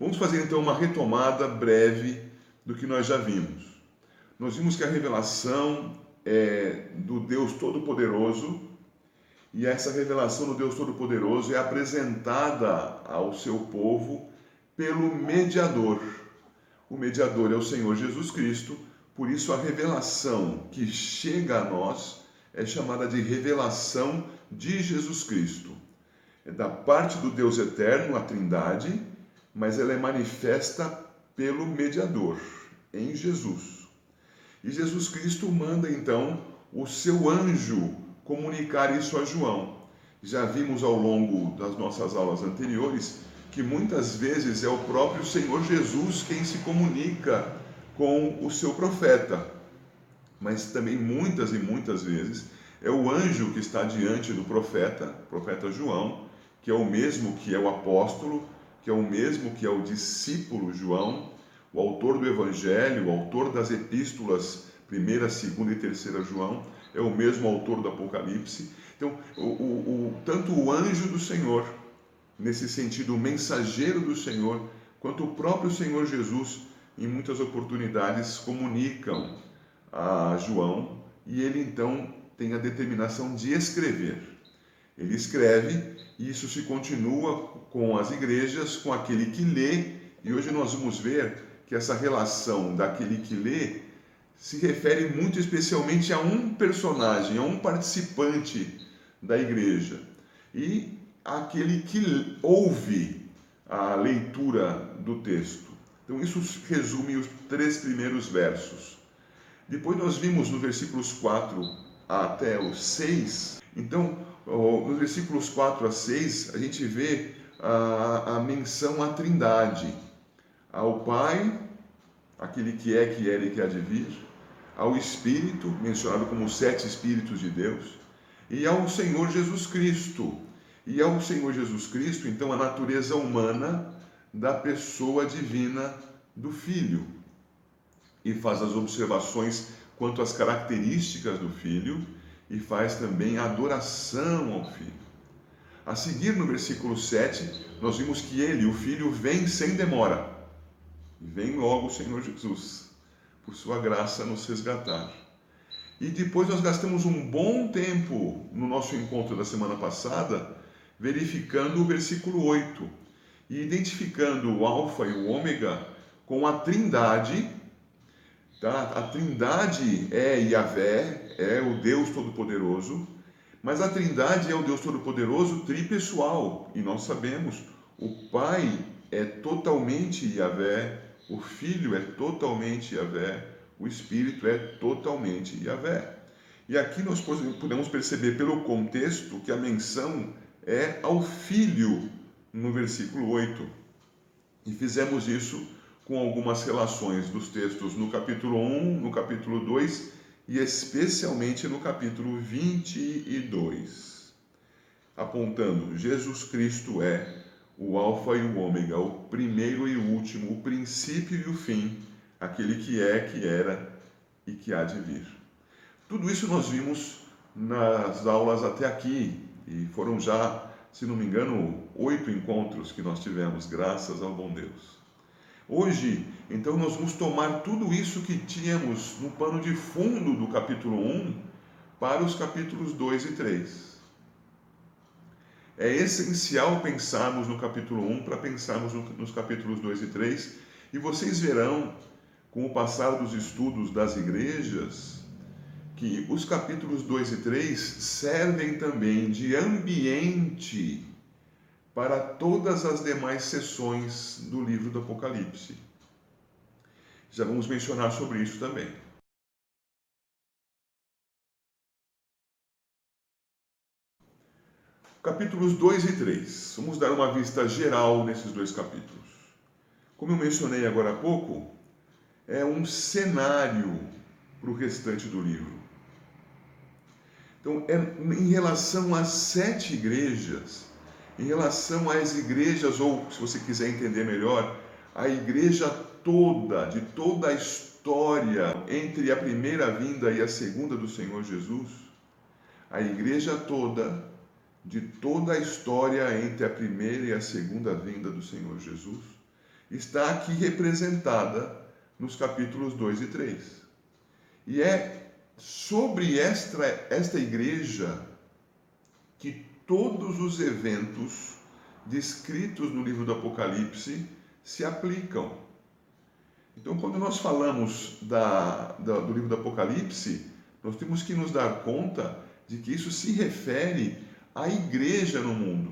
Vamos fazer então uma retomada breve do que nós já vimos. Nós vimos que a revelação é do Deus Todo-Poderoso e essa revelação do Deus Todo-Poderoso é apresentada ao seu povo pelo mediador. O mediador é o Senhor Jesus Cristo, por isso a revelação que chega a nós é chamada de revelação de Jesus Cristo. É da parte do Deus eterno, a Trindade, mas ela é manifesta pelo mediador, em Jesus. E Jesus Cristo manda então o seu anjo comunicar isso a João. Já vimos ao longo das nossas aulas anteriores que muitas vezes é o próprio Senhor Jesus quem se comunica com o seu profeta, mas também muitas e muitas vezes é o anjo que está diante do profeta, profeta João, que é o mesmo que é o apóstolo, que é o mesmo que é o discípulo João, o autor do evangelho, o autor das epístolas, primeira, segunda e terceira João, é o mesmo autor do Apocalipse. Então, o, o, o, tanto o anjo do Senhor, nesse sentido, o mensageiro do Senhor, quanto o próprio Senhor Jesus, em muitas oportunidades, comunicam a João e ele então tem a determinação de escrever. Ele escreve e isso se continua com as igrejas, com aquele que lê, e hoje nós vamos ver que essa relação daquele que lê se refere muito especialmente a um personagem, a um participante da igreja. E aquele que ouve a leitura do texto. Então, isso resume os três primeiros versos. Depois, nós vimos no versículos 4 até o 6. Então, nos versículos 4 a 6, a gente vê a, a menção à Trindade: ao Pai, aquele que é, que era e que há de vir ao Espírito, mencionado como os sete Espíritos de Deus, e ao Senhor Jesus Cristo. E ao Senhor Jesus Cristo, então, a natureza humana da pessoa divina do Filho. E faz as observações quanto às características do Filho e faz também adoração ao Filho. A seguir, no versículo 7, nós vimos que ele, o Filho, vem sem demora. Vem logo o Senhor Jesus por sua graça, nos resgatar. E depois nós gastamos um bom tempo no nosso encontro da semana passada, verificando o versículo 8 e identificando o Alfa e o Ômega com a Trindade. Tá? A Trindade é Yahvé, é o Deus Todo-Poderoso, mas a Trindade é o Deus Todo-Poderoso tripessoal, e nós sabemos, o Pai é totalmente Yahvé, o Filho é totalmente Yahvé, o Espírito é totalmente Yahvé. E aqui nós podemos perceber pelo contexto que a menção é ao Filho no versículo 8. E fizemos isso com algumas relações dos textos no capítulo 1, no capítulo 2 e especialmente no capítulo 22, apontando Jesus Cristo é o Alfa e o Ômega, o primeiro e o último, o princípio e o fim, aquele que é, que era e que há de vir. Tudo isso nós vimos nas aulas até aqui, e foram já, se não me engano, oito encontros que nós tivemos, graças ao bom Deus. Hoje, então, nós vamos tomar tudo isso que tínhamos no pano de fundo do capítulo 1 para os capítulos 2 e 3 é essencial pensarmos no capítulo 1 para pensarmos nos capítulos 2 e 3, e vocês verão, com o passar dos estudos das igrejas, que os capítulos 2 e 3 servem também de ambiente para todas as demais sessões do livro do Apocalipse. Já vamos mencionar sobre isso também. Capítulos 2 e 3. Vamos dar uma vista geral nesses dois capítulos. Como eu mencionei agora há pouco, é um cenário para o restante do livro. Então, é, em relação às sete igrejas, em relação às igrejas, ou se você quiser entender melhor, a igreja toda, de toda a história entre a primeira vinda e a segunda do Senhor Jesus, a igreja toda de toda a história entre a primeira e a segunda vinda do Senhor Jesus, está aqui representada nos capítulos 2 e 3. E é sobre esta, esta igreja que todos os eventos descritos no livro do Apocalipse se aplicam. Então, quando nós falamos da, da, do livro do Apocalipse, nós temos que nos dar conta de que isso se refere à igreja no mundo.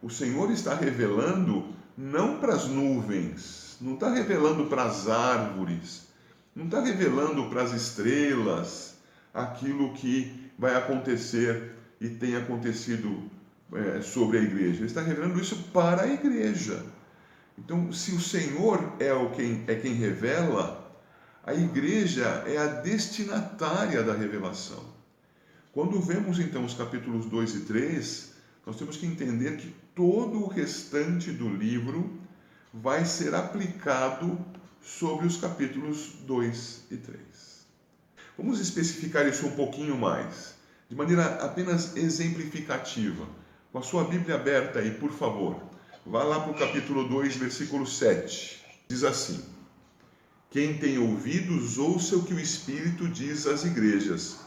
O Senhor está revelando não para as nuvens, não está revelando para as árvores, não está revelando para as estrelas aquilo que vai acontecer e tem acontecido é, sobre a igreja. Ele está revelando isso para a igreja. Então, se o Senhor é, o quem, é quem revela, a igreja é a destinatária da revelação. Quando vemos então os capítulos 2 e 3, nós temos que entender que todo o restante do livro vai ser aplicado sobre os capítulos 2 e 3. Vamos especificar isso um pouquinho mais, de maneira apenas exemplificativa. Com a sua Bíblia aberta aí, por favor. Vá lá para o capítulo 2, versículo 7. Diz assim: Quem tem ouvidos, ouça o que o Espírito diz às igrejas.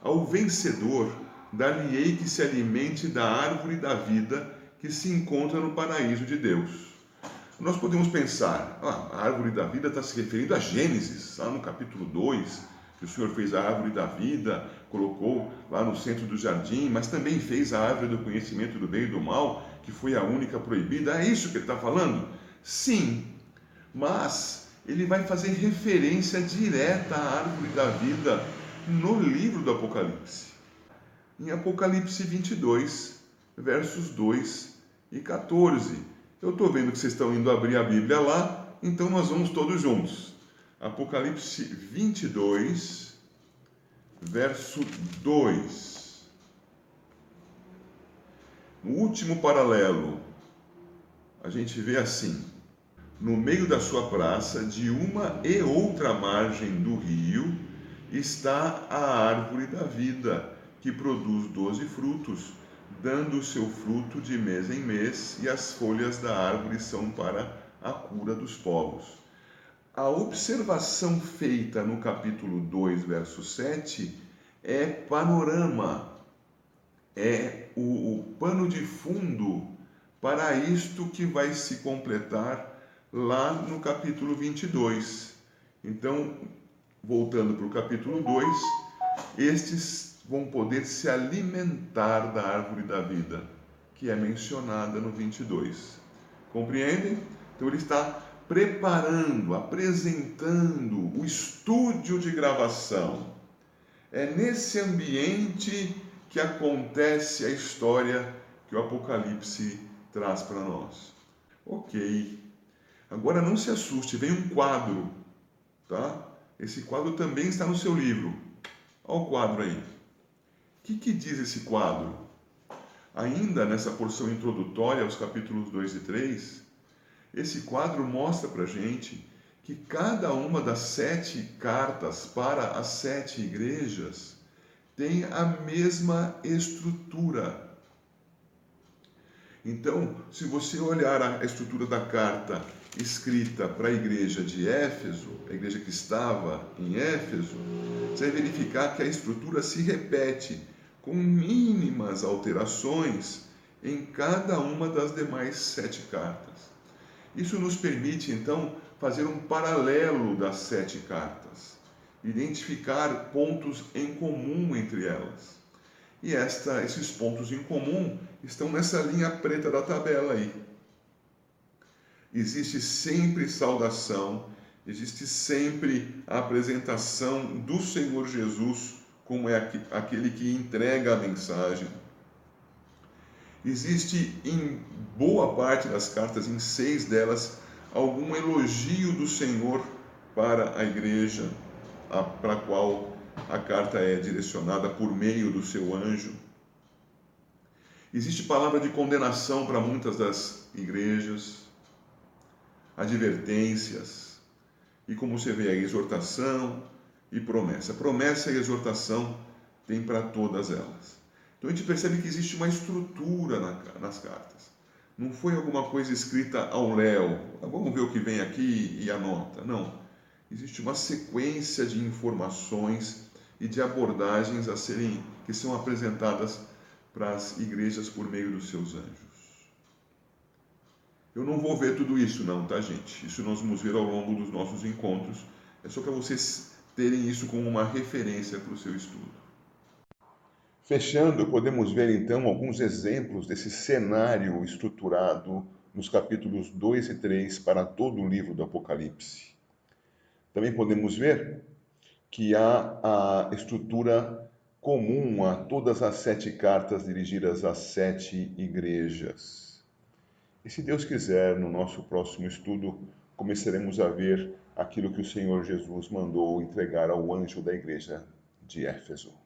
Ao vencedor, dar-lhe-ei que se alimente da árvore da vida que se encontra no paraíso de Deus. Nós podemos pensar, ah, a árvore da vida está se referindo a Gênesis, lá no capítulo 2, que o Senhor fez a árvore da vida, colocou lá no centro do jardim, mas também fez a árvore do conhecimento do bem e do mal, que foi a única proibida. É isso que ele está falando? Sim, mas ele vai fazer referência direta à árvore da vida no livro do Apocalipse. Em Apocalipse 22, versos 2 e 14. Eu estou vendo que vocês estão indo abrir a Bíblia lá, então nós vamos todos juntos. Apocalipse 22, verso 2. No último paralelo, a gente vê assim: no meio da sua praça, de uma e outra margem do rio, está a árvore da vida, que produz doze frutos, dando o seu fruto de mês em mês, e as folhas da árvore são para a cura dos povos. A observação feita no capítulo 2, verso 7, é panorama é o, o pano de fundo para isto que vai se completar lá no capítulo 22. Então, voltando para o capítulo 2, estes vão poder se alimentar da árvore da vida, que é mencionada no 22. Compreendem? Então, ele está preparando, apresentando o estúdio de gravação. É nesse ambiente que acontece a história que o Apocalipse traz para nós. Ok. Agora não se assuste, vem um quadro, tá? Esse quadro também está no seu livro. Olha o quadro aí. O que, que diz esse quadro? Ainda nessa porção introdutória aos capítulos 2 e 3, esse quadro mostra para gente que cada uma das sete cartas para as sete igrejas tem a mesma estrutura. Então, se você olhar a estrutura da carta escrita para a igreja de Éfeso, a igreja que estava em Éfeso, você vai verificar que a estrutura se repete com mínimas alterações em cada uma das demais sete cartas. Isso nos permite, então, fazer um paralelo das sete cartas identificar pontos em comum entre elas. E esta, esses pontos em comum estão nessa linha preta da tabela aí. Existe sempre saudação, existe sempre a apresentação do Senhor Jesus como é aquele que entrega a mensagem. Existe em boa parte das cartas, em seis delas, algum elogio do Senhor para a igreja, para a qual a carta é direcionada por meio do seu anjo. Existe palavra de condenação para muitas das igrejas, advertências, e como você vê, a exortação e promessa. Promessa e exortação tem para todas elas. Então a gente percebe que existe uma estrutura nas cartas. Não foi alguma coisa escrita ao léu. Vamos ver o que vem aqui e anota. Não. Existe uma sequência de informações e de abordagens a serem que são apresentadas para as igrejas por meio dos seus anjos. Eu não vou ver tudo isso não, tá, gente? Isso nós vamos ver ao longo dos nossos encontros. É só para vocês terem isso como uma referência para o seu estudo. Fechando, podemos ver então alguns exemplos desse cenário estruturado nos capítulos 2 e 3 para todo o livro do Apocalipse. Também podemos ver que há a estrutura comum a todas as sete cartas dirigidas às sete igrejas. E se Deus quiser, no nosso próximo estudo, começaremos a ver aquilo que o Senhor Jesus mandou entregar ao anjo da igreja de Éfeso.